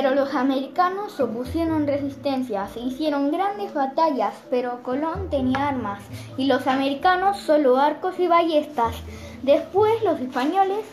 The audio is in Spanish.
Pero los americanos opusieron resistencia, se hicieron grandes batallas, pero Colón tenía armas y los americanos solo arcos y ballestas. Después los españoles